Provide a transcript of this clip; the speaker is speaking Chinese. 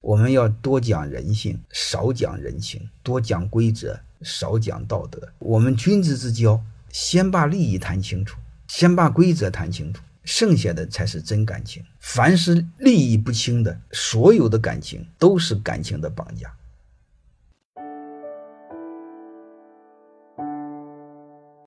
我们要多讲人性少讲人情多讲规则少讲道德。我们君子之交先把利益谈清楚先把规则谈清楚剩下的才是真感情。凡是利益不清的所有的感情都是感情的绑架。